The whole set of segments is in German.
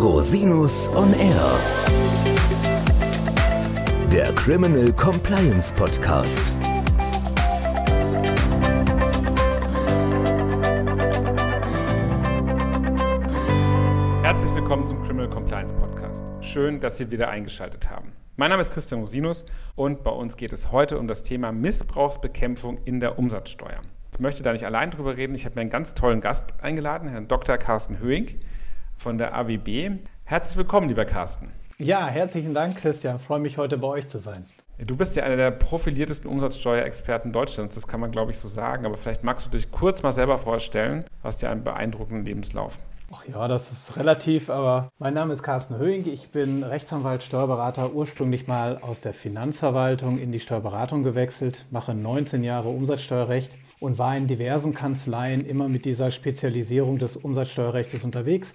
Rosinus on Air. Der Criminal Compliance Podcast. Herzlich willkommen zum Criminal Compliance Podcast. Schön, dass Sie wieder eingeschaltet haben. Mein Name ist Christian Rosinus und bei uns geht es heute um das Thema Missbrauchsbekämpfung in der Umsatzsteuer. Ich möchte da nicht allein drüber reden. Ich habe mir einen ganz tollen Gast eingeladen, Herrn Dr. Carsten Höing von der AWB. Herzlich willkommen, lieber Carsten. Ja, herzlichen Dank, Christian. Ich freue mich, heute bei euch zu sein. Du bist ja einer der profiliertesten Umsatzsteuerexperten Deutschlands, das kann man, glaube ich, so sagen. Aber vielleicht magst du dich kurz mal selber vorstellen. Du hast ja einen beeindruckenden Lebenslauf. Ach ja, das ist relativ, aber mein Name ist Carsten Höhing. Ich bin Rechtsanwalt, Steuerberater, ursprünglich mal aus der Finanzverwaltung in die Steuerberatung gewechselt, mache 19 Jahre Umsatzsteuerrecht und war in diversen Kanzleien immer mit dieser Spezialisierung des Umsatzsteuerrechts unterwegs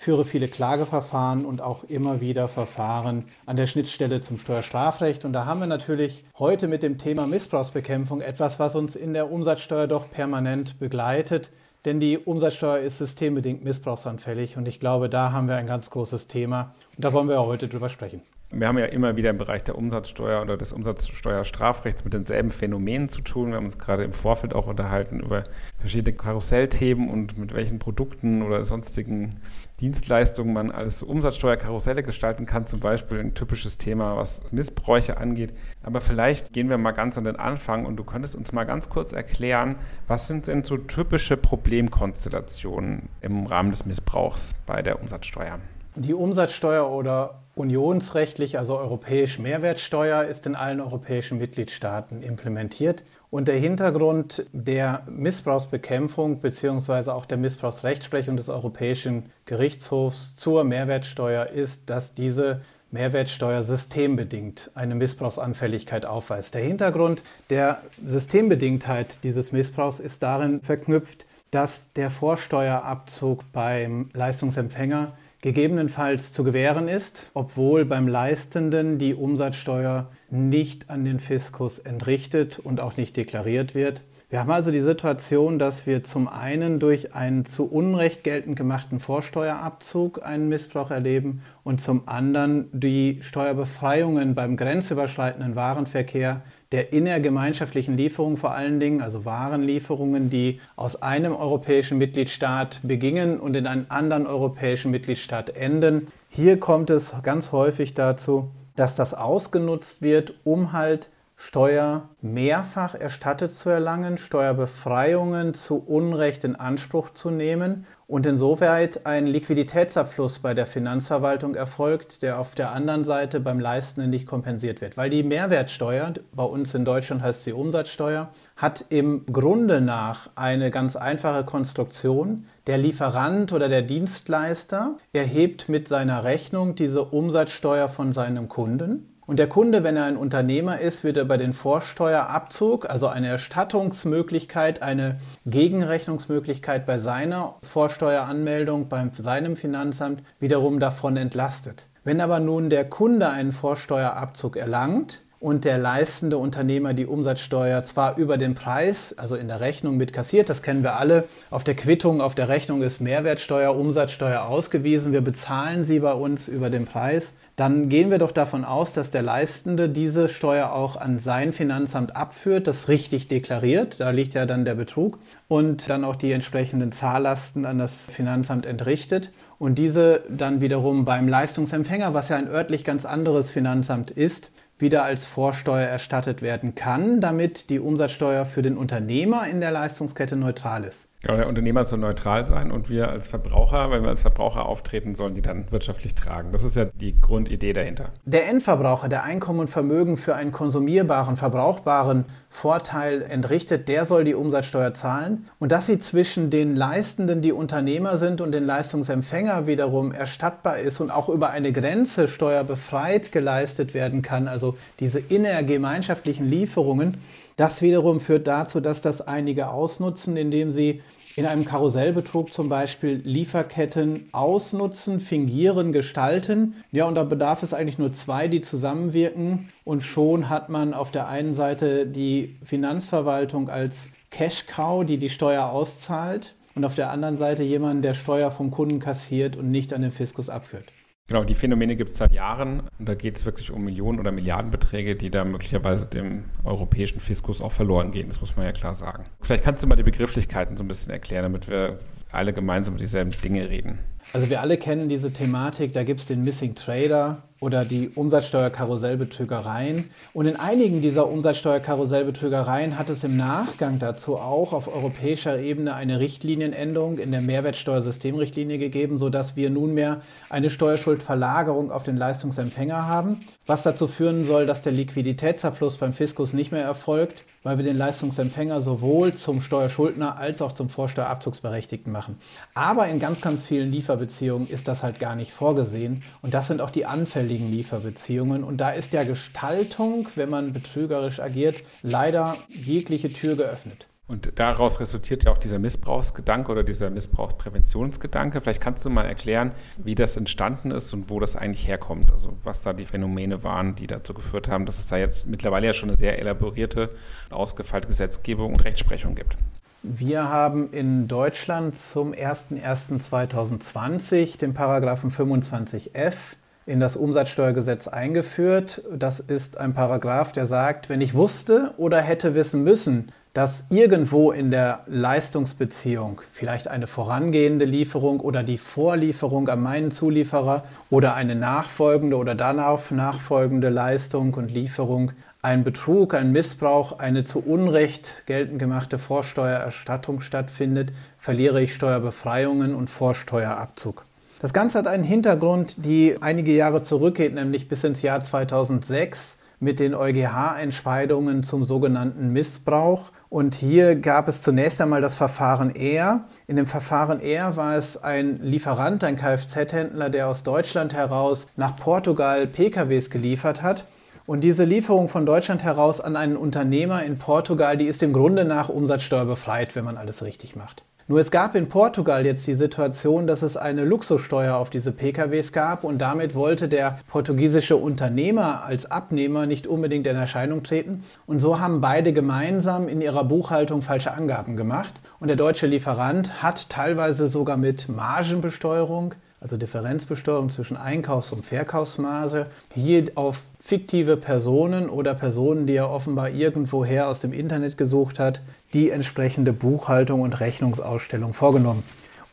führe viele Klageverfahren und auch immer wieder Verfahren an der Schnittstelle zum Steuerstrafrecht. Und da haben wir natürlich heute mit dem Thema Missbrauchsbekämpfung etwas, was uns in der Umsatzsteuer doch permanent begleitet. Denn die Umsatzsteuer ist systembedingt missbrauchsanfällig und ich glaube, da haben wir ein ganz großes Thema. Und da wollen wir heute drüber sprechen. Wir haben ja immer wieder im Bereich der Umsatzsteuer oder des Umsatzsteuerstrafrechts mit denselben Phänomenen zu tun. Wir haben uns gerade im Vorfeld auch unterhalten über verschiedene Karussellthemen und mit welchen Produkten oder sonstigen Dienstleistungen man alles so Umsatzsteuerkarusselle gestalten kann. Zum Beispiel ein typisches Thema, was Missbräuche angeht. Aber vielleicht gehen wir mal ganz an den Anfang und du könntest uns mal ganz kurz erklären, was sind denn so typische Problemkonstellationen im Rahmen des Missbrauchs bei der Umsatzsteuer? Die Umsatzsteuer oder unionsrechtlich, also europäisch Mehrwertsteuer, ist in allen europäischen Mitgliedstaaten implementiert. Und der Hintergrund der Missbrauchsbekämpfung bzw. auch der Missbrauchsrechtsprechung des Europäischen Gerichtshofs zur Mehrwertsteuer ist, dass diese Mehrwertsteuer systembedingt eine Missbrauchsanfälligkeit aufweist. Der Hintergrund der Systembedingtheit dieses Missbrauchs ist darin verknüpft, dass der Vorsteuerabzug beim Leistungsempfänger gegebenenfalls zu gewähren ist, obwohl beim Leistenden die Umsatzsteuer nicht an den Fiskus entrichtet und auch nicht deklariert wird. Wir haben also die Situation, dass wir zum einen durch einen zu Unrecht geltend gemachten Vorsteuerabzug einen Missbrauch erleben und zum anderen die Steuerbefreiungen beim grenzüberschreitenden Warenverkehr der innergemeinschaftlichen Lieferungen vor allen Dingen, also Warenlieferungen, die aus einem europäischen Mitgliedstaat beginnen und in einen anderen europäischen Mitgliedstaat enden. Hier kommt es ganz häufig dazu, dass das ausgenutzt wird, um halt Steuer mehrfach erstattet zu erlangen, Steuerbefreiungen zu Unrecht in Anspruch zu nehmen und insoweit ein Liquiditätsabfluss bei der Finanzverwaltung erfolgt, der auf der anderen Seite beim Leistenden nicht kompensiert wird. Weil die Mehrwertsteuer, bei uns in Deutschland heißt sie Umsatzsteuer, hat im Grunde nach eine ganz einfache Konstruktion. Der Lieferant oder der Dienstleister erhebt mit seiner Rechnung diese Umsatzsteuer von seinem Kunden und der Kunde, wenn er ein Unternehmer ist, wird über den Vorsteuerabzug, also eine Erstattungsmöglichkeit, eine Gegenrechnungsmöglichkeit bei seiner Vorsteueranmeldung, bei seinem Finanzamt wiederum davon entlastet. Wenn aber nun der Kunde einen Vorsteuerabzug erlangt, und der leistende Unternehmer die Umsatzsteuer zwar über den Preis, also in der Rechnung mit kassiert, das kennen wir alle. Auf der Quittung, auf der Rechnung ist Mehrwertsteuer, Umsatzsteuer ausgewiesen. Wir bezahlen sie bei uns über den Preis dann gehen wir doch davon aus, dass der Leistende diese Steuer auch an sein Finanzamt abführt, das richtig deklariert, da liegt ja dann der Betrug, und dann auch die entsprechenden Zahllasten an das Finanzamt entrichtet. Und diese dann wiederum beim Leistungsempfänger, was ja ein örtlich ganz anderes Finanzamt ist, wieder als Vorsteuer erstattet werden kann, damit die Umsatzsteuer für den Unternehmer in der Leistungskette neutral ist. Ja, der Unternehmer soll neutral sein und wir als Verbraucher, wenn wir als Verbraucher auftreten, sollen die dann wirtschaftlich tragen. Das ist ja die Grundidee dahinter. Der Endverbraucher, der Einkommen und Vermögen für einen konsumierbaren, verbrauchbaren Vorteil entrichtet, der soll die Umsatzsteuer zahlen. Und dass sie zwischen den Leistenden, die Unternehmer sind, und den Leistungsempfänger wiederum erstattbar ist und auch über eine Grenze steuerbefreit geleistet werden kann, also diese innergemeinschaftlichen Lieferungen, das wiederum führt dazu, dass das einige ausnutzen, indem sie in einem Karussellbetrug zum Beispiel Lieferketten ausnutzen, fingieren, gestalten. Ja, und da bedarf es eigentlich nur zwei, die zusammenwirken. Und schon hat man auf der einen Seite die Finanzverwaltung als Cash-Cow, die die Steuer auszahlt. und auf der anderen Seite jemanden, der Steuer vom Kunden kassiert und nicht an den Fiskus abführt. Genau, die Phänomene gibt es seit Jahren und da geht es wirklich um Millionen oder Milliardenbeträge, die da möglicherweise dem europäischen Fiskus auch verloren gehen. Das muss man ja klar sagen. Vielleicht kannst du mal die Begrifflichkeiten so ein bisschen erklären, damit wir alle gemeinsam über dieselben Dinge reden. Also wir alle kennen diese Thematik, da gibt es den Missing Trader, oder die Umsatzsteuerkarussellbetrügereien. Und in einigen dieser Umsatzsteuerkarussellbetrügereien hat es im Nachgang dazu auch auf europäischer Ebene eine Richtlinienänderung in der Mehrwertsteuersystemrichtlinie gegeben, sodass wir nunmehr eine Steuerschuldverlagerung auf den Leistungsempfänger haben, was dazu führen soll, dass der Liquiditätsabfluss beim Fiskus nicht mehr erfolgt, weil wir den Leistungsempfänger sowohl zum Steuerschuldner als auch zum Vorsteuerabzugsberechtigten machen. Aber in ganz, ganz vielen Lieferbeziehungen ist das halt gar nicht vorgesehen. Und das sind auch die anfälligen Lieferbeziehungen. Und da ist der Gestaltung, wenn man betrügerisch agiert, leider jegliche Tür geöffnet. Und daraus resultiert ja auch dieser Missbrauchsgedanke oder dieser Missbrauchspräventionsgedanke. Vielleicht kannst du mal erklären, wie das entstanden ist und wo das eigentlich herkommt. Also was da die Phänomene waren, die dazu geführt haben, dass es da jetzt mittlerweile ja schon eine sehr elaborierte, ausgefeilte Gesetzgebung und Rechtsprechung gibt. Wir haben in Deutschland zum 01.01.2020 den Paragraphen 25f in das Umsatzsteuergesetz eingeführt. Das ist ein Paragraph, der sagt, wenn ich wusste oder hätte wissen müssen, dass irgendwo in der Leistungsbeziehung vielleicht eine vorangehende Lieferung oder die Vorlieferung an meinen Zulieferer oder eine nachfolgende oder danach nachfolgende Leistung und Lieferung ein Betrug, ein Missbrauch, eine zu Unrecht geltend gemachte Vorsteuererstattung stattfindet, verliere ich Steuerbefreiungen und Vorsteuerabzug. Das Ganze hat einen Hintergrund, die einige Jahre zurückgeht, nämlich bis ins Jahr 2006 mit den EuGH-Entscheidungen zum sogenannten Missbrauch und hier gab es zunächst einmal das Verfahren R. In dem Verfahren R war es ein Lieferant, ein Kfz-Händler, der aus Deutschland heraus nach Portugal PKWs geliefert hat. Und diese Lieferung von Deutschland heraus an einen Unternehmer in Portugal, die ist im Grunde nach Umsatzsteuer befreit, wenn man alles richtig macht. Nur es gab in Portugal jetzt die Situation, dass es eine Luxussteuer auf diese PKWs gab und damit wollte der portugiesische Unternehmer als Abnehmer nicht unbedingt in Erscheinung treten. Und so haben beide gemeinsam in ihrer Buchhaltung falsche Angaben gemacht. Und der deutsche Lieferant hat teilweise sogar mit Margenbesteuerung also Differenzbesteuerung zwischen Einkaufs- und Verkaufsmarge, hier auf fiktive Personen oder Personen, die er offenbar irgendwoher aus dem Internet gesucht hat, die entsprechende Buchhaltung und Rechnungsausstellung vorgenommen.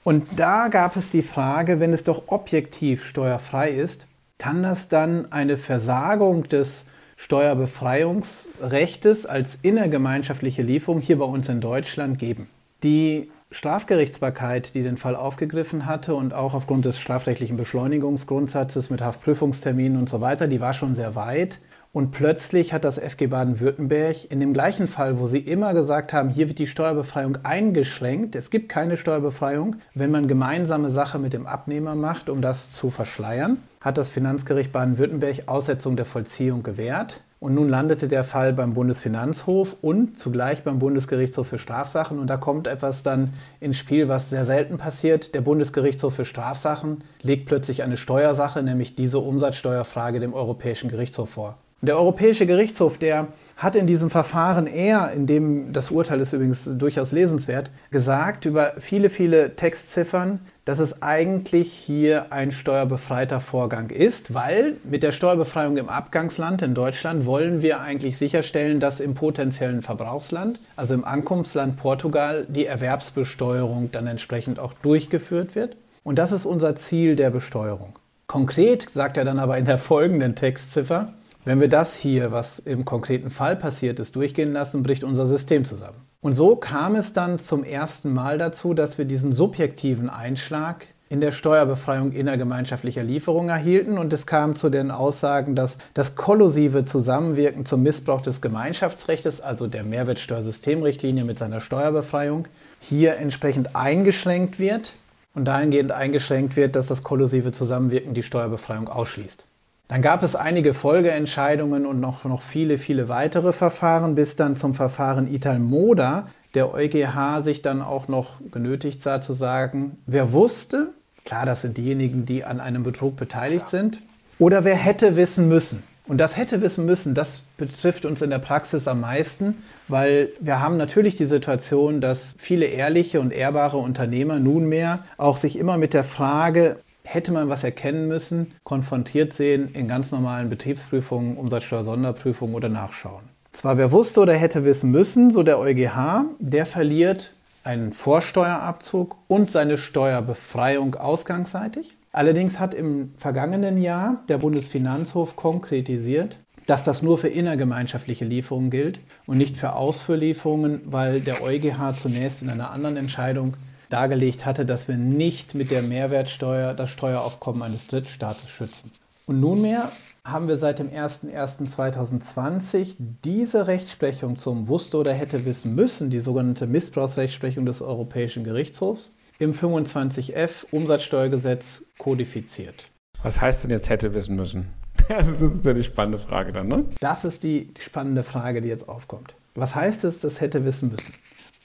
Und da gab es die Frage, wenn es doch objektiv steuerfrei ist, kann das dann eine Versagung des Steuerbefreiungsrechtes als innergemeinschaftliche Lieferung hier bei uns in Deutschland geben? Die Strafgerichtsbarkeit, die den Fall aufgegriffen hatte und auch aufgrund des strafrechtlichen Beschleunigungsgrundsatzes mit Haftprüfungsterminen und so weiter, die war schon sehr weit. Und plötzlich hat das FG Baden-Württemberg in dem gleichen Fall, wo sie immer gesagt haben, hier wird die Steuerbefreiung eingeschränkt, es gibt keine Steuerbefreiung, wenn man gemeinsame Sache mit dem Abnehmer macht, um das zu verschleiern, hat das Finanzgericht Baden-Württemberg Aussetzung der Vollziehung gewährt. Und nun landete der Fall beim Bundesfinanzhof und zugleich beim Bundesgerichtshof für Strafsachen. Und da kommt etwas dann ins Spiel, was sehr selten passiert. Der Bundesgerichtshof für Strafsachen legt plötzlich eine Steuersache, nämlich diese Umsatzsteuerfrage, dem Europäischen Gerichtshof vor. Der Europäische Gerichtshof, der hat in diesem Verfahren eher, in dem das Urteil ist übrigens durchaus lesenswert, gesagt über viele, viele Textziffern, dass es eigentlich hier ein steuerbefreiter Vorgang ist, weil mit der Steuerbefreiung im Abgangsland in Deutschland wollen wir eigentlich sicherstellen, dass im potenziellen Verbrauchsland, also im Ankunftsland Portugal, die Erwerbsbesteuerung dann entsprechend auch durchgeführt wird. Und das ist unser Ziel der Besteuerung. Konkret sagt er dann aber in der folgenden Textziffer, wenn wir das hier, was im konkreten Fall passiert ist, durchgehen lassen, bricht unser System zusammen. Und so kam es dann zum ersten Mal dazu, dass wir diesen subjektiven Einschlag in der Steuerbefreiung innergemeinschaftlicher Lieferung erhielten und es kam zu den Aussagen, dass das kollusive Zusammenwirken zum Missbrauch des Gemeinschaftsrechts, also der Mehrwertsteuersystemrichtlinie mit seiner Steuerbefreiung, hier entsprechend eingeschränkt wird und dahingehend eingeschränkt wird, dass das kollusive Zusammenwirken die Steuerbefreiung ausschließt. Dann gab es einige Folgeentscheidungen und noch, noch viele, viele weitere Verfahren, bis dann zum Verfahren Italmoda der EuGH sich dann auch noch genötigt sah zu sagen, wer wusste, klar, das sind diejenigen, die an einem Betrug beteiligt sind, oder wer hätte wissen müssen. Und das hätte wissen müssen, das betrifft uns in der Praxis am meisten, weil wir haben natürlich die Situation, dass viele ehrliche und ehrbare Unternehmer nunmehr auch sich immer mit der Frage, hätte man was erkennen müssen, konfrontiert sehen in ganz normalen Betriebsprüfungen, Umsatzsteuer-Sonderprüfungen oder Nachschauen. Zwar wer wusste oder hätte wissen müssen, so der EuGH, der verliert einen Vorsteuerabzug und seine Steuerbefreiung ausgangsseitig. Allerdings hat im vergangenen Jahr der Bundesfinanzhof konkretisiert, dass das nur für innergemeinschaftliche Lieferungen gilt und nicht für Ausführlieferungen, weil der EuGH zunächst in einer anderen Entscheidung dargelegt hatte, dass wir nicht mit der Mehrwertsteuer das Steueraufkommen eines Drittstaates schützen. Und nunmehr haben wir seit dem 01.01.2020 diese Rechtsprechung zum wusste oder hätte wissen müssen, die sogenannte Missbrauchsrechtsprechung des Europäischen Gerichtshofs, im 25f Umsatzsteuergesetz kodifiziert. Was heißt denn jetzt hätte wissen müssen? Das ist ja die spannende Frage dann, ne? Das ist die spannende Frage, die jetzt aufkommt. Was heißt es, das hätte wissen müssen?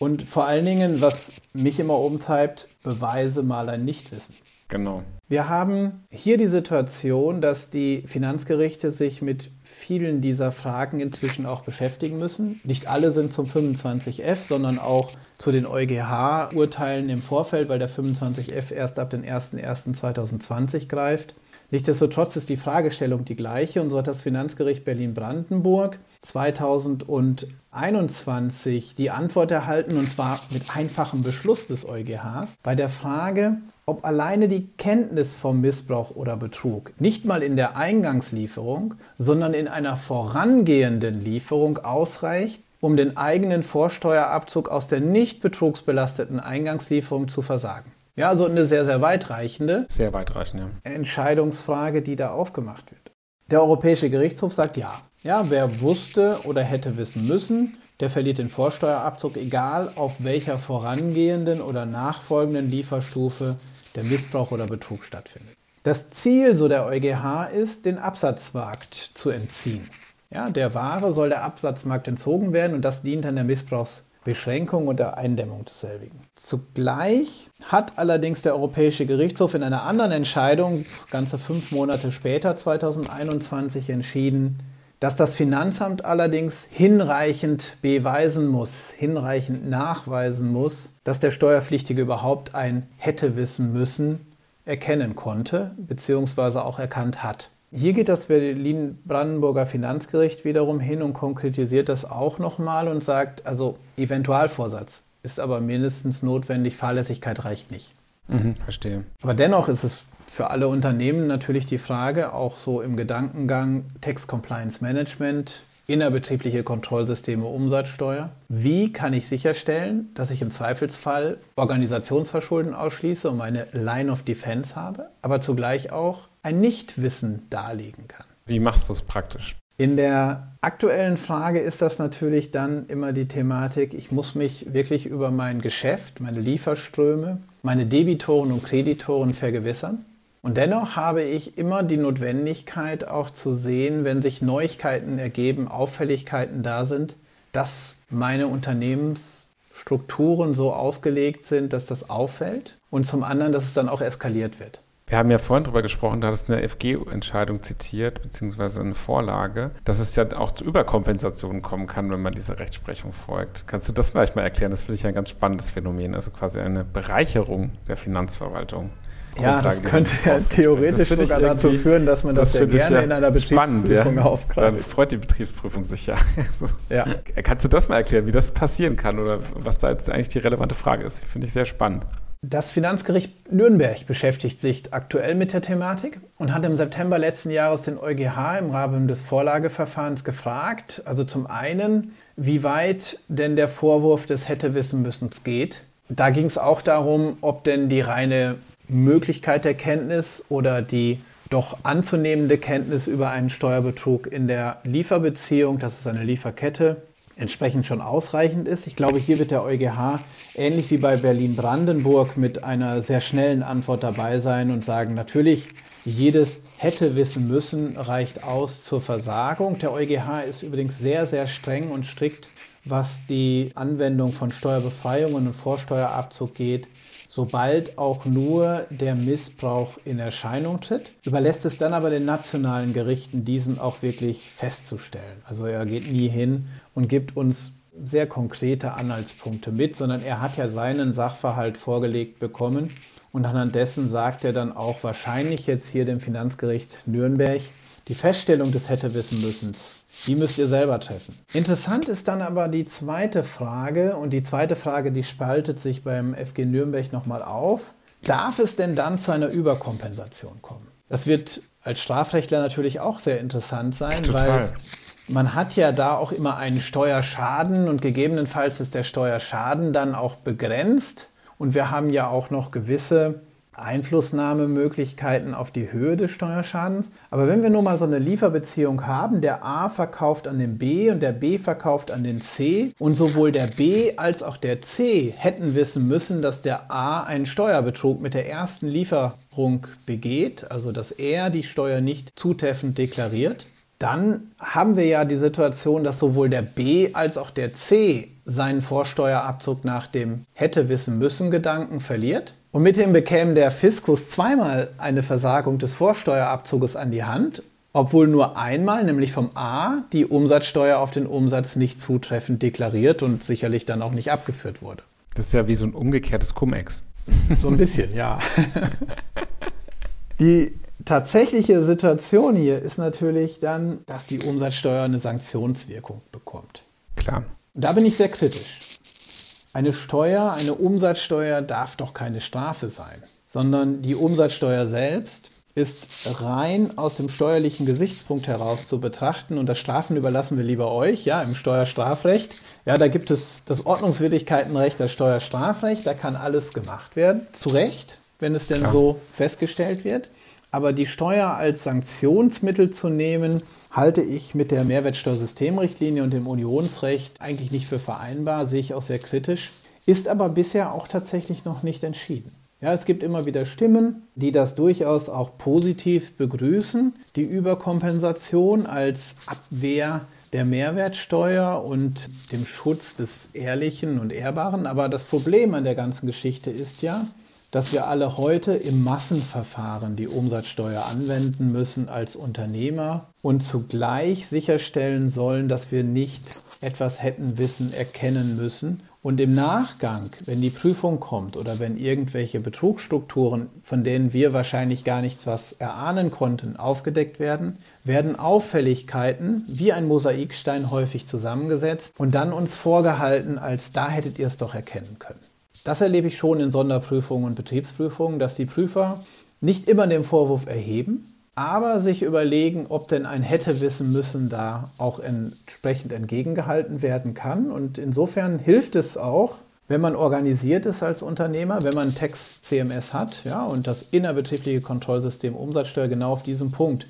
Und vor allen Dingen, was mich immer umtreibt, beweise mal ein Nichtwissen. Genau. Wir haben hier die Situation, dass die Finanzgerichte sich mit vielen dieser Fragen inzwischen auch beschäftigen müssen. Nicht alle sind zum 25f, sondern auch zu den EuGH-Urteilen im Vorfeld, weil der 25f erst ab dem 01.01.2020 greift. Nichtsdestotrotz ist die Fragestellung die gleiche und so hat das Finanzgericht Berlin-Brandenburg 2021 die Antwort erhalten und zwar mit einfachem Beschluss des EuGHs bei der Frage, ob alleine die Kenntnis vom Missbrauch oder Betrug nicht mal in der Eingangslieferung, sondern in einer vorangehenden Lieferung ausreicht, um den eigenen Vorsteuerabzug aus der nicht betrugsbelasteten Eingangslieferung zu versagen. Ja, also eine sehr, sehr weitreichende sehr weitreichend, ja. Entscheidungsfrage, die da aufgemacht wird. Der Europäische Gerichtshof sagt ja. Ja, wer wusste oder hätte wissen müssen, der verliert den Vorsteuerabzug, egal auf welcher vorangehenden oder nachfolgenden Lieferstufe der Missbrauch oder Betrug stattfindet. Das Ziel, so der EuGH, ist, den Absatzmarkt zu entziehen. Ja, der Ware soll der Absatzmarkt entzogen werden und das dient an der Missbrauchs Beschränkung und der Eindämmung desselbigen. Zugleich hat allerdings der Europäische Gerichtshof in einer anderen Entscheidung, ganze fünf Monate später, 2021, entschieden, dass das Finanzamt allerdings hinreichend beweisen muss, hinreichend nachweisen muss, dass der Steuerpflichtige überhaupt ein hätte wissen müssen erkennen konnte bzw. auch erkannt hat. Hier geht das Berlin-Brandenburger Finanzgericht wiederum hin und konkretisiert das auch nochmal und sagt, also Eventualvorsatz ist aber mindestens notwendig, Fahrlässigkeit reicht nicht. Mhm, verstehe. Aber dennoch ist es für alle Unternehmen natürlich die Frage, auch so im Gedankengang Tax Compliance Management, innerbetriebliche Kontrollsysteme Umsatzsteuer. Wie kann ich sicherstellen, dass ich im Zweifelsfall Organisationsverschulden ausschließe und meine Line of Defense habe, aber zugleich auch ein Nichtwissen darlegen kann. Wie machst du es praktisch? In der aktuellen Frage ist das natürlich dann immer die Thematik, ich muss mich wirklich über mein Geschäft, meine Lieferströme, meine Debitoren und Kreditoren vergewissern. Und dennoch habe ich immer die Notwendigkeit auch zu sehen, wenn sich Neuigkeiten ergeben, Auffälligkeiten da sind, dass meine Unternehmensstrukturen so ausgelegt sind, dass das auffällt und zum anderen, dass es dann auch eskaliert wird. Wir haben ja vorhin darüber gesprochen, du hattest eine FG-Entscheidung zitiert, beziehungsweise eine Vorlage, dass es ja auch zu Überkompensationen kommen kann, wenn man dieser Rechtsprechung folgt. Kannst du das vielleicht mal erklären? Das finde ich ein ganz spannendes Phänomen, also quasi eine Bereicherung der Finanzverwaltung. Ja, das könnte ja theoretisch sogar dazu führen, dass man das, das ja gerne ja in einer Betriebsprüfung ja. aufgreift. Dann freut die Betriebsprüfung sich ja. so. ja. Kannst du das mal erklären, wie das passieren kann oder was da jetzt eigentlich die relevante Frage ist? Finde ich sehr spannend. Das Finanzgericht Nürnberg beschäftigt sich aktuell mit der Thematik und hat im September letzten Jahres den EuGH im Rahmen des Vorlageverfahrens gefragt, also zum einen, wie weit denn der Vorwurf des hätte wissen müssen geht. Da ging es auch darum, ob denn die reine Möglichkeit der Kenntnis oder die doch anzunehmende Kenntnis über einen Steuerbetrug in der Lieferbeziehung, das ist eine Lieferkette, entsprechend schon ausreichend ist. Ich glaube, hier wird der EuGH ähnlich wie bei Berlin-Brandenburg mit einer sehr schnellen Antwort dabei sein und sagen, natürlich, jedes hätte wissen müssen reicht aus zur Versagung. Der EuGH ist übrigens sehr, sehr streng und strikt, was die Anwendung von Steuerbefreiungen und Vorsteuerabzug geht sobald auch nur der Missbrauch in Erscheinung tritt, überlässt es dann aber den nationalen Gerichten, diesen auch wirklich festzustellen. Also er geht nie hin und gibt uns sehr konkrete Anhaltspunkte mit, sondern er hat ja seinen Sachverhalt vorgelegt bekommen und anhand dessen sagt er dann auch wahrscheinlich jetzt hier dem Finanzgericht Nürnberg, die Feststellung des hätte wissen müssen, die müsst ihr selber treffen. Interessant ist dann aber die zweite Frage und die zweite Frage, die spaltet sich beim FG Nürnberg nochmal auf. Darf es denn dann zu einer Überkompensation kommen? Das wird als Strafrechtler natürlich auch sehr interessant sein, Total. weil man hat ja da auch immer einen Steuerschaden und gegebenenfalls ist der Steuerschaden dann auch begrenzt. Und wir haben ja auch noch gewisse Einflussnahmemöglichkeiten auf die Höhe des Steuerschadens. Aber wenn wir nun mal so eine Lieferbeziehung haben, der A verkauft an den B und der B verkauft an den C und sowohl der B als auch der C hätten wissen müssen, dass der A einen Steuerbetrug mit der ersten Lieferung begeht, also dass er die Steuer nicht zutreffend deklariert, dann haben wir ja die Situation, dass sowohl der B als auch der C seinen Vorsteuerabzug nach dem hätte wissen müssen Gedanken verliert. Und mit dem bekäme der Fiskus zweimal eine Versagung des Vorsteuerabzuges an die Hand, obwohl nur einmal, nämlich vom A, die Umsatzsteuer auf den Umsatz nicht zutreffend deklariert und sicherlich dann auch nicht abgeführt wurde. Das ist ja wie so ein umgekehrtes Cum-Ex. So ein bisschen, ja. Die tatsächliche Situation hier ist natürlich dann, dass die Umsatzsteuer eine Sanktionswirkung bekommt. Klar. Da bin ich sehr kritisch. Eine Steuer, eine Umsatzsteuer darf doch keine Strafe sein, sondern die Umsatzsteuer selbst ist rein aus dem steuerlichen Gesichtspunkt heraus zu betrachten und das Strafen überlassen wir lieber euch, ja, im Steuerstrafrecht. Ja, da gibt es das Ordnungswidrigkeitenrecht, das Steuerstrafrecht, da kann alles gemacht werden, zu Recht, wenn es denn Klar. so festgestellt wird. Aber die Steuer als Sanktionsmittel zu nehmen, halte ich mit der Mehrwertsteuersystemrichtlinie und dem Unionsrecht eigentlich nicht für vereinbar, sehe ich auch sehr kritisch, ist aber bisher auch tatsächlich noch nicht entschieden. Ja, es gibt immer wieder Stimmen, die das durchaus auch positiv begrüßen, die Überkompensation als Abwehr der Mehrwertsteuer und dem Schutz des Ehrlichen und Ehrbaren. Aber das Problem an der ganzen Geschichte ist ja, dass wir alle heute im Massenverfahren die Umsatzsteuer anwenden müssen als Unternehmer und zugleich sicherstellen sollen, dass wir nicht etwas hätten wissen, erkennen müssen. Und im Nachgang, wenn die Prüfung kommt oder wenn irgendwelche Betrugsstrukturen, von denen wir wahrscheinlich gar nichts was erahnen konnten, aufgedeckt werden, werden Auffälligkeiten wie ein Mosaikstein häufig zusammengesetzt und dann uns vorgehalten, als da hättet ihr es doch erkennen können. Das erlebe ich schon in Sonderprüfungen und Betriebsprüfungen, dass die Prüfer nicht immer den Vorwurf erheben, aber sich überlegen, ob denn ein hätte wissen müssen da auch entsprechend entgegengehalten werden kann. Und insofern hilft es auch, wenn man organisiert ist als Unternehmer, wenn man Text CMS hat ja, und das innerbetriebliche Kontrollsystem Umsatzsteuer genau auf diesem Punkt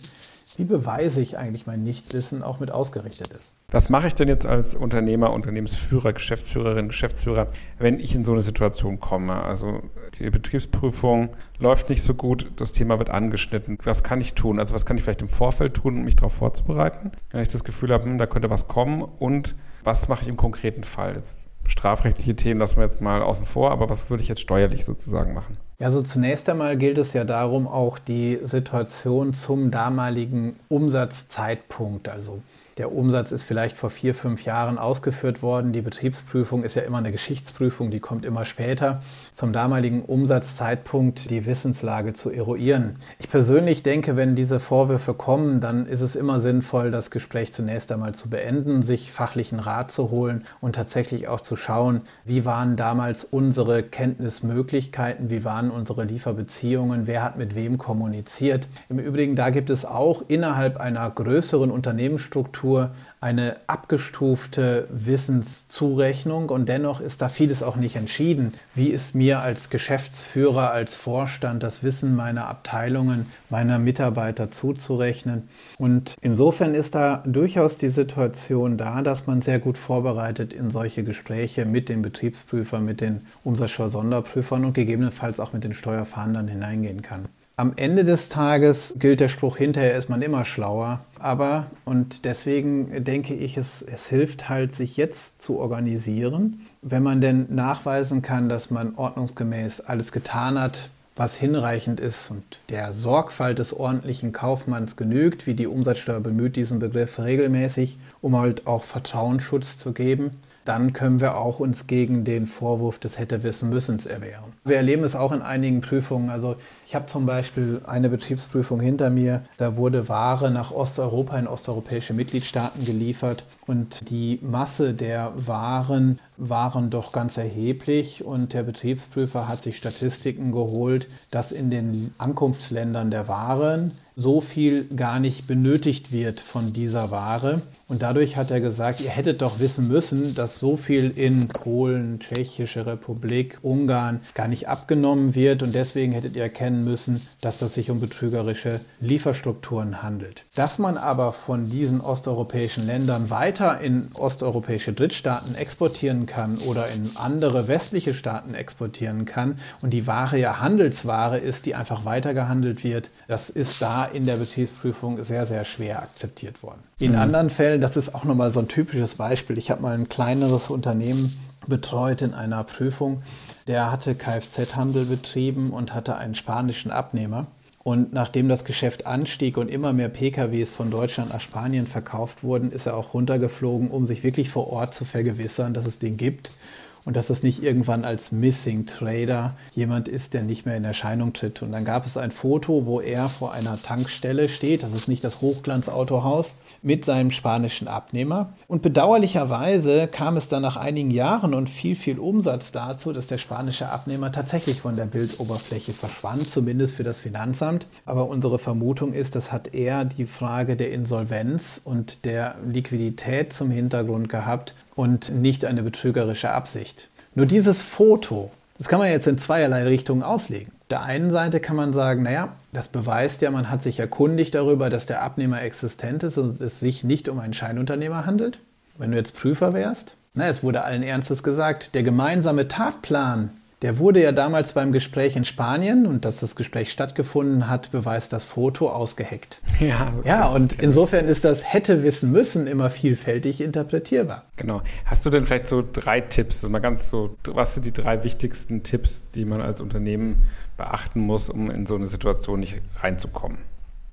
wie beweise ich eigentlich mein Nichtwissen auch mit ausgerichtet ist. Was mache ich denn jetzt als Unternehmer, Unternehmensführer, Geschäftsführerin, Geschäftsführer, wenn ich in so eine Situation komme? Also die Betriebsprüfung läuft nicht so gut, das Thema wird angeschnitten. Was kann ich tun? Also was kann ich vielleicht im Vorfeld tun, um mich darauf vorzubereiten, wenn ich das Gefühl habe, hm, da könnte was kommen? Und was mache ich im konkreten Fall? Das strafrechtliche Themen lassen wir jetzt mal außen vor, aber was würde ich jetzt steuerlich sozusagen machen? Also zunächst einmal gilt es ja darum, auch die Situation zum damaligen Umsatzzeitpunkt, also der Umsatz ist vielleicht vor vier, fünf Jahren ausgeführt worden. Die Betriebsprüfung ist ja immer eine Geschichtsprüfung, die kommt immer später. Zum damaligen Umsatzzeitpunkt die Wissenslage zu eruieren. Ich persönlich denke, wenn diese Vorwürfe kommen, dann ist es immer sinnvoll, das Gespräch zunächst einmal zu beenden, sich fachlichen Rat zu holen und tatsächlich auch zu schauen, wie waren damals unsere Kenntnismöglichkeiten, wie waren unsere Lieferbeziehungen, wer hat mit wem kommuniziert. Im Übrigen, da gibt es auch innerhalb einer größeren Unternehmensstruktur Literatur eine abgestufte Wissenszurechnung und dennoch ist da vieles auch nicht entschieden. Wie ist mir als Geschäftsführer, als Vorstand das Wissen meiner Abteilungen, meiner Mitarbeiter zuzurechnen? Und insofern ist da durchaus die Situation da, dass man sehr gut vorbereitet in solche Gespräche mit den Betriebsprüfern, mit den Umsatzsteuer-Sonderprüfern und gegebenenfalls auch mit den Steuerfahndern hineingehen kann. Am Ende des Tages gilt der Spruch, hinterher ist man immer schlauer. Aber, und deswegen denke ich, es, es hilft halt, sich jetzt zu organisieren. Wenn man denn nachweisen kann, dass man ordnungsgemäß alles getan hat, was hinreichend ist und der Sorgfalt des ordentlichen Kaufmanns genügt, wie die Umsatzsteuer bemüht diesen Begriff regelmäßig, um halt auch Vertrauensschutz zu geben, dann können wir auch uns gegen den Vorwurf des hätte wissen müssens erwehren. Wir erleben es auch in einigen Prüfungen. Also ich habe zum Beispiel eine Betriebsprüfung hinter mir. Da wurde Ware nach Osteuropa in osteuropäische Mitgliedstaaten geliefert und die Masse der Waren waren doch ganz erheblich und der Betriebsprüfer hat sich Statistiken geholt, dass in den Ankunftsländern der Waren so viel gar nicht benötigt wird von dieser Ware. Und dadurch hat er gesagt, ihr hättet doch wissen müssen, dass so viel in Polen, Tschechische Republik, Ungarn gar nicht abgenommen wird und deswegen hättet ihr erkennen müssen, dass das sich um betrügerische Lieferstrukturen handelt. Dass man aber von diesen osteuropäischen Ländern weiter in osteuropäische Drittstaaten exportieren kann oder in andere westliche Staaten exportieren kann und die Ware ja Handelsware ist, die einfach weitergehandelt wird, das ist da in der Betriebsprüfung sehr, sehr schwer akzeptiert worden. In mhm. anderen Fällen, das ist auch nochmal so ein typisches Beispiel, ich habe mal ein kleineres Unternehmen betreut in einer Prüfung, der hatte Kfz-Handel betrieben und hatte einen spanischen Abnehmer. Und nachdem das Geschäft anstieg und immer mehr PKWs von Deutschland nach Spanien verkauft wurden, ist er auch runtergeflogen, um sich wirklich vor Ort zu vergewissern, dass es den gibt und dass es nicht irgendwann als Missing Trader jemand ist, der nicht mehr in Erscheinung tritt. Und dann gab es ein Foto, wo er vor einer Tankstelle steht. Das ist nicht das Hochglanzautohaus mit seinem spanischen Abnehmer. Und bedauerlicherweise kam es dann nach einigen Jahren und viel, viel Umsatz dazu, dass der spanische Abnehmer tatsächlich von der Bildoberfläche verschwand, zumindest für das Finanzamt. Aber unsere Vermutung ist, das hat eher die Frage der Insolvenz und der Liquidität zum Hintergrund gehabt und nicht eine betrügerische Absicht. Nur dieses Foto, das kann man jetzt in zweierlei Richtungen auslegen der einen Seite kann man sagen, naja, das beweist ja, man hat sich erkundigt darüber, dass der Abnehmer existent ist und es sich nicht um einen Scheinunternehmer handelt. Wenn du jetzt Prüfer wärst, na, es wurde allen Ernstes gesagt, der gemeinsame Tatplan der wurde ja damals beim Gespräch in Spanien und dass das Gespräch stattgefunden hat, beweist das Foto ausgeheckt. Ja, ja und insofern ist das hätte wissen müssen immer vielfältig interpretierbar. Genau. Hast du denn vielleicht so drei Tipps, also mal ganz so, was sind die drei wichtigsten Tipps, die man als Unternehmen beachten muss, um in so eine Situation nicht reinzukommen?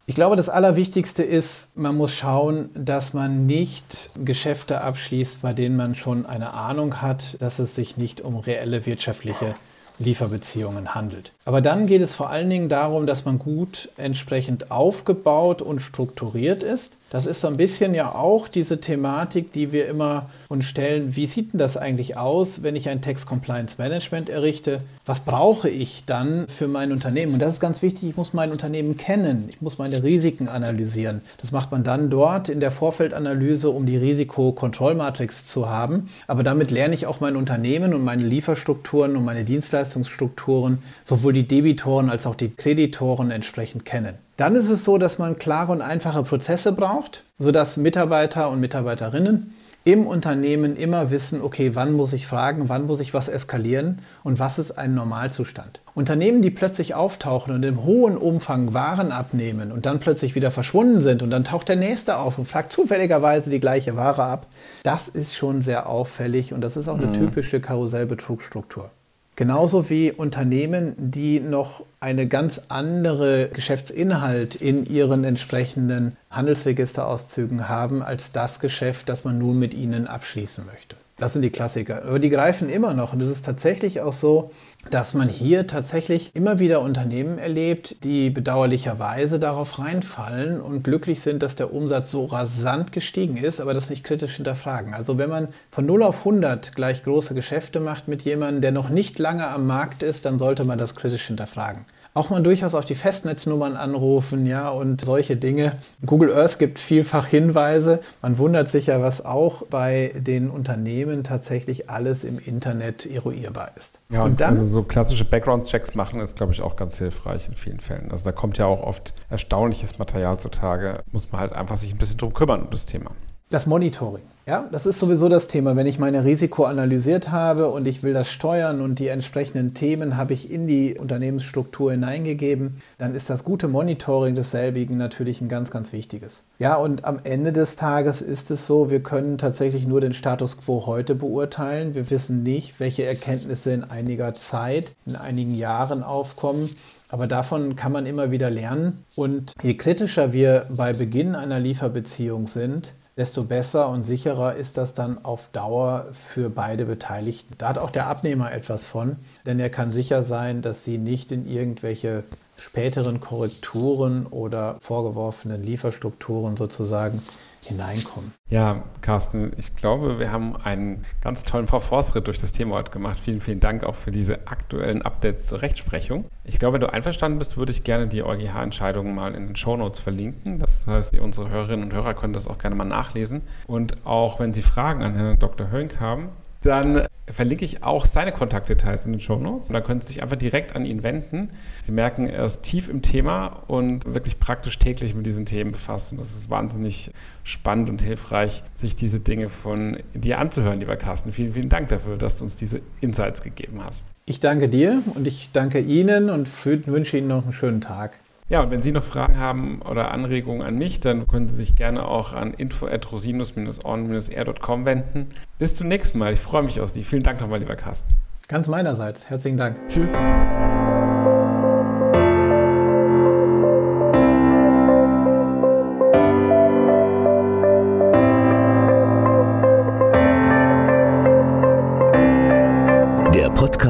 Ich glaube, das Allerwichtigste ist, man muss schauen, dass man nicht Geschäfte abschließt, bei denen man schon eine Ahnung hat, dass es sich nicht um reelle wirtschaftliche Lieferbeziehungen handelt. Aber dann geht es vor allen Dingen darum, dass man gut entsprechend aufgebaut und strukturiert ist. Das ist so ein bisschen ja auch diese Thematik, die wir immer uns stellen. Wie sieht denn das eigentlich aus, wenn ich ein Text Compliance Management errichte? Was brauche ich dann für mein Unternehmen? Und das ist ganz wichtig. Ich muss mein Unternehmen kennen. Ich muss meine Risiken analysieren. Das macht man dann dort in der Vorfeldanalyse, um die Risikokontrollmatrix zu haben. Aber damit lerne ich auch mein Unternehmen und meine Lieferstrukturen und meine Dienstleistungsstrukturen, sowohl die Debitoren als auch die Kreditoren entsprechend kennen. Dann ist es so, dass man klare und einfache Prozesse braucht, sodass Mitarbeiter und Mitarbeiterinnen im Unternehmen immer wissen, okay, wann muss ich fragen, wann muss ich was eskalieren und was ist ein Normalzustand. Unternehmen, die plötzlich auftauchen und im hohen Umfang Waren abnehmen und dann plötzlich wieder verschwunden sind und dann taucht der nächste auf und fragt zufälligerweise die gleiche Ware ab, das ist schon sehr auffällig und das ist auch eine mhm. typische Karussellbetrugsstruktur. Genauso wie Unternehmen, die noch eine ganz andere Geschäftsinhalt in ihren entsprechenden Handelsregisterauszügen haben als das Geschäft, das man nun mit ihnen abschließen möchte. Das sind die Klassiker. Aber die greifen immer noch. Und es ist tatsächlich auch so, dass man hier tatsächlich immer wieder Unternehmen erlebt, die bedauerlicherweise darauf reinfallen und glücklich sind, dass der Umsatz so rasant gestiegen ist, aber das nicht kritisch hinterfragen. Also wenn man von 0 auf 100 gleich große Geschäfte macht mit jemandem, der noch nicht lange am Markt ist, dann sollte man das kritisch hinterfragen auch mal durchaus auf die Festnetznummern anrufen, ja, und solche Dinge. Google Earth gibt vielfach Hinweise. Man wundert sich ja, was auch bei den Unternehmen tatsächlich alles im Internet eruierbar ist. Ja, und dann, also so klassische Background-Checks machen ist, glaube ich, auch ganz hilfreich in vielen Fällen. Also da kommt ja auch oft erstaunliches Material zutage. Muss man halt einfach sich ein bisschen drum kümmern um das Thema. Das Monitoring. Ja, das ist sowieso das Thema. Wenn ich meine Risiko analysiert habe und ich will das steuern und die entsprechenden Themen habe ich in die Unternehmensstruktur hineingegeben, dann ist das gute Monitoring desselbigen natürlich ein ganz, ganz wichtiges. Ja, und am Ende des Tages ist es so, wir können tatsächlich nur den Status quo heute beurteilen. Wir wissen nicht, welche Erkenntnisse in einiger Zeit, in einigen Jahren aufkommen. Aber davon kann man immer wieder lernen. Und je kritischer wir bei Beginn einer Lieferbeziehung sind, desto besser und sicherer ist das dann auf Dauer für beide Beteiligten. Da hat auch der Abnehmer etwas von, denn er kann sicher sein, dass sie nicht in irgendwelche späteren Korrekturen oder vorgeworfenen Lieferstrukturen sozusagen hineinkommen. Ja, Carsten, ich glaube, wir haben einen ganz tollen Verforstritt durch das Thema heute gemacht. Vielen, vielen Dank auch für diese aktuellen Updates zur Rechtsprechung. Ich glaube, wenn du einverstanden bist, würde ich gerne die EuGH-Entscheidungen mal in den Shownotes verlinken. Das heißt, unsere Hörerinnen und Hörer können das auch gerne mal nachlesen. Und auch wenn Sie Fragen an Herrn Dr. Hönk haben, dann verlinke ich auch seine Kontaktdetails in den Show Notes. Da können Sie sich einfach direkt an ihn wenden. Sie merken, er ist tief im Thema und wirklich praktisch täglich mit diesen Themen befasst. Und das ist wahnsinnig spannend und hilfreich, sich diese Dinge von dir anzuhören, lieber Carsten. Vielen, vielen Dank dafür, dass du uns diese Insights gegeben hast. Ich danke dir und ich danke Ihnen und wünsche Ihnen noch einen schönen Tag. Ja, und wenn Sie noch Fragen haben oder Anregungen an mich, dann können Sie sich gerne auch an info.rosinus-on-r.com wenden. Bis zum nächsten Mal. Ich freue mich auf Sie. Vielen Dank nochmal, lieber Carsten. Ganz meinerseits. Herzlichen Dank. Tschüss.